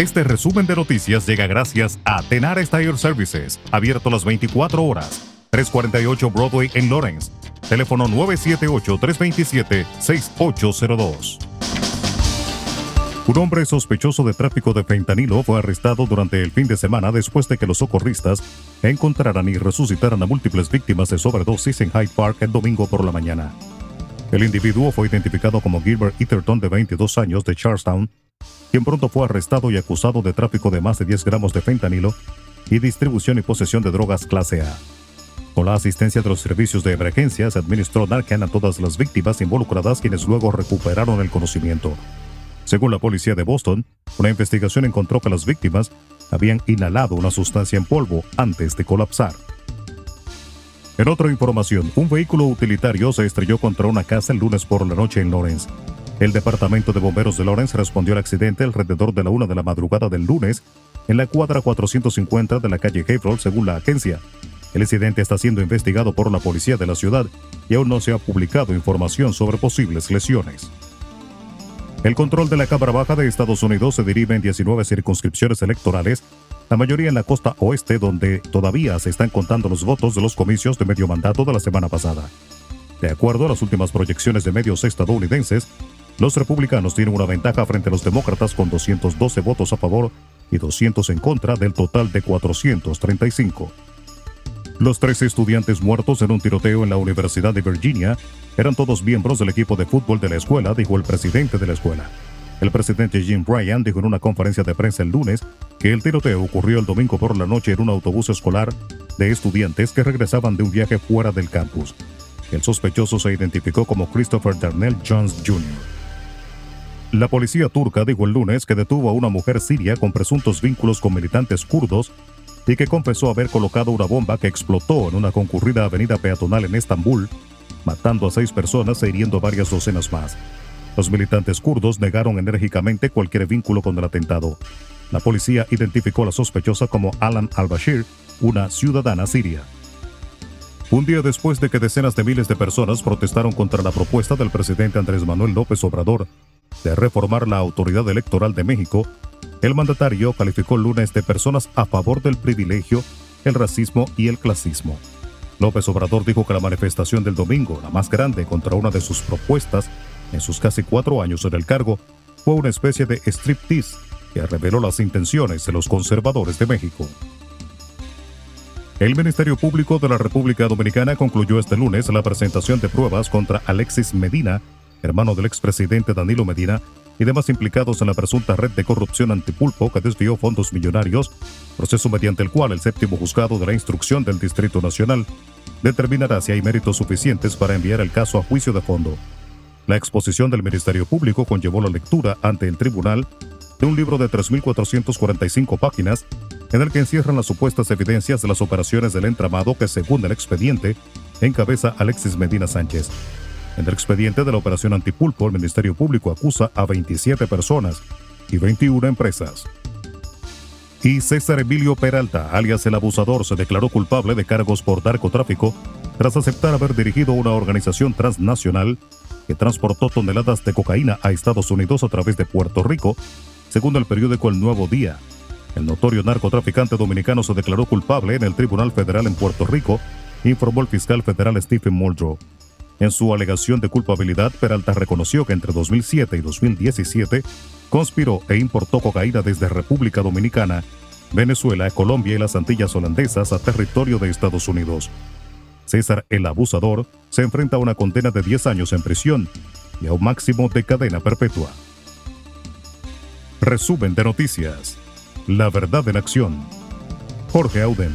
Este resumen de noticias llega gracias a Tenar Tire Services, abierto las 24 horas. 348 Broadway en Lawrence. Teléfono 978-327-6802. Un hombre sospechoso de tráfico de fentanilo fue arrestado durante el fin de semana después de que los socorristas encontraran y resucitaran a múltiples víctimas de sobredosis en Hyde Park el domingo por la mañana. El individuo fue identificado como Gilbert Etherton de 22 años de Charlestown, quien pronto fue arrestado y acusado de tráfico de más de 10 gramos de fentanilo y distribución y posesión de drogas clase A. Con la asistencia de los servicios de emergencia se administró Narcan a todas las víctimas involucradas quienes luego recuperaron el conocimiento. Según la policía de Boston, una investigación encontró que las víctimas habían inhalado una sustancia en polvo antes de colapsar. En otra información, un vehículo utilitario se estrelló contra una casa el lunes por la noche en Lawrence. El Departamento de Bomberos de Lawrence respondió al accidente alrededor de la una de la madrugada del lunes en la cuadra 450 de la calle Haverhill, según la agencia. El incidente está siendo investigado por la policía de la ciudad y aún no se ha publicado información sobre posibles lesiones. El control de la Cámara Baja de Estados Unidos se deriva en 19 circunscripciones electorales la mayoría en la costa oeste donde todavía se están contando los votos de los comicios de medio mandato de la semana pasada. De acuerdo a las últimas proyecciones de medios estadounidenses, los republicanos tienen una ventaja frente a los demócratas con 212 votos a favor y 200 en contra del total de 435. Los tres estudiantes muertos en un tiroteo en la Universidad de Virginia eran todos miembros del equipo de fútbol de la escuela, dijo el presidente de la escuela. El presidente Jim Bryan dijo en una conferencia de prensa el lunes que el tiroteo ocurrió el domingo por la noche en un autobús escolar de estudiantes que regresaban de un viaje fuera del campus. El sospechoso se identificó como Christopher Darnell Jones Jr. La policía turca dijo el lunes que detuvo a una mujer siria con presuntos vínculos con militantes kurdos y que confesó haber colocado una bomba que explotó en una concurrida avenida peatonal en Estambul, matando a seis personas e hiriendo varias docenas más. Los militantes kurdos negaron enérgicamente cualquier vínculo con el atentado. La policía identificó a la sospechosa como Alan al-Bashir, una ciudadana siria. Un día después de que decenas de miles de personas protestaron contra la propuesta del presidente Andrés Manuel López Obrador de reformar la autoridad electoral de México, el mandatario calificó el lunes de personas a favor del privilegio, el racismo y el clasismo. López Obrador dijo que la manifestación del domingo, la más grande contra una de sus propuestas, en sus casi cuatro años en el cargo, fue una especie de striptease que reveló las intenciones de los conservadores de México. El Ministerio Público de la República Dominicana concluyó este lunes la presentación de pruebas contra Alexis Medina, hermano del expresidente Danilo Medina, y demás implicados en la presunta red de corrupción antipulpo que desvió fondos millonarios, proceso mediante el cual el séptimo juzgado de la instrucción del Distrito Nacional determinará si hay méritos suficientes para enviar el caso a juicio de fondo. La exposición del Ministerio Público conllevó la lectura ante el tribunal de un libro de 3.445 páginas en el que encierran las supuestas evidencias de las operaciones del entramado que, según el expediente, encabeza Alexis Medina Sánchez. En el expediente de la operación Antipulpo, el Ministerio Público acusa a 27 personas y 21 empresas. Y César Emilio Peralta, alias el abusador, se declaró culpable de cargos por narcotráfico tras aceptar haber dirigido una organización transnacional que transportó toneladas de cocaína a Estados Unidos a través de Puerto Rico, según el periódico El Nuevo Día. El notorio narcotraficante dominicano se declaró culpable en el Tribunal Federal en Puerto Rico, informó el fiscal federal Stephen Muldrow. En su alegación de culpabilidad, Peralta reconoció que entre 2007 y 2017 conspiró e importó cocaína desde República Dominicana, Venezuela, Colombia y las Antillas holandesas a territorio de Estados Unidos. César el Abusador se enfrenta a una condena de 10 años en prisión y a un máximo de cadena perpetua. Resumen de noticias. La verdad en acción. Jorge Auden.